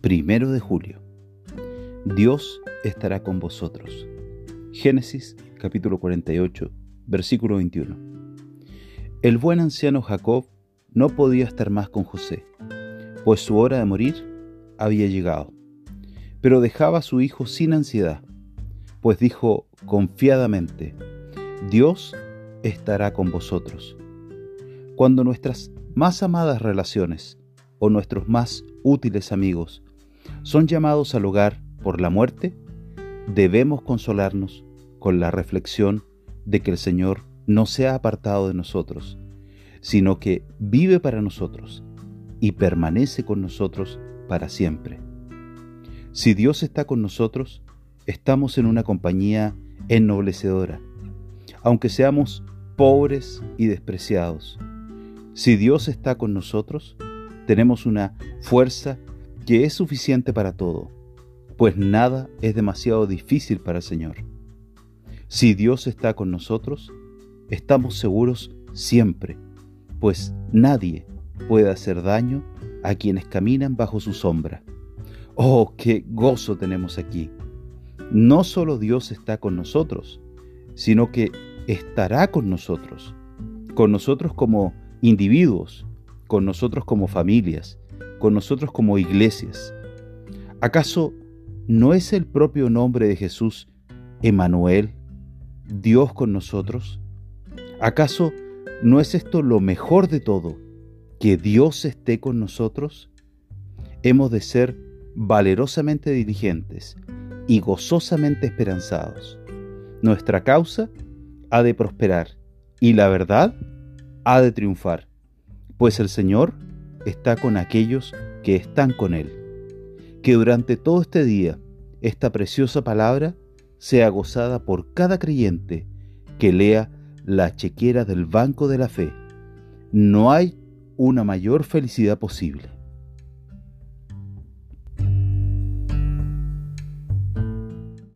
Primero de julio. Dios estará con vosotros. Génesis capítulo 48, versículo 21. El buen anciano Jacob no podía estar más con José, pues su hora de morir había llegado. Pero dejaba a su hijo sin ansiedad, pues dijo confiadamente, Dios estará con vosotros. Cuando nuestras más amadas relaciones o nuestros más útiles amigos son llamados al hogar por la muerte, debemos consolarnos con la reflexión de que el Señor no se ha apartado de nosotros, sino que vive para nosotros y permanece con nosotros para siempre. Si Dios está con nosotros, estamos en una compañía ennoblecedora, aunque seamos pobres y despreciados. Si Dios está con nosotros, tenemos una fuerza que es suficiente para todo, pues nada es demasiado difícil para el Señor. Si Dios está con nosotros, estamos seguros siempre, pues nadie puede hacer daño a quienes caminan bajo su sombra. Oh, qué gozo tenemos aquí. No solo Dios está con nosotros, sino que estará con nosotros, con nosotros como individuos, con nosotros como familias, con nosotros como iglesias. ¿Acaso no es el propio nombre de Jesús, Emanuel, Dios con nosotros? ¿Acaso no es esto lo mejor de todo, que Dios esté con nosotros? Hemos de ser valerosamente diligentes y gozosamente esperanzados. Nuestra causa ha de prosperar y la verdad ha de triunfar, pues el Señor está con aquellos que están con Él. Que durante todo este día esta preciosa palabra sea gozada por cada creyente que lea la chequera del banco de la fe. No hay una mayor felicidad posible.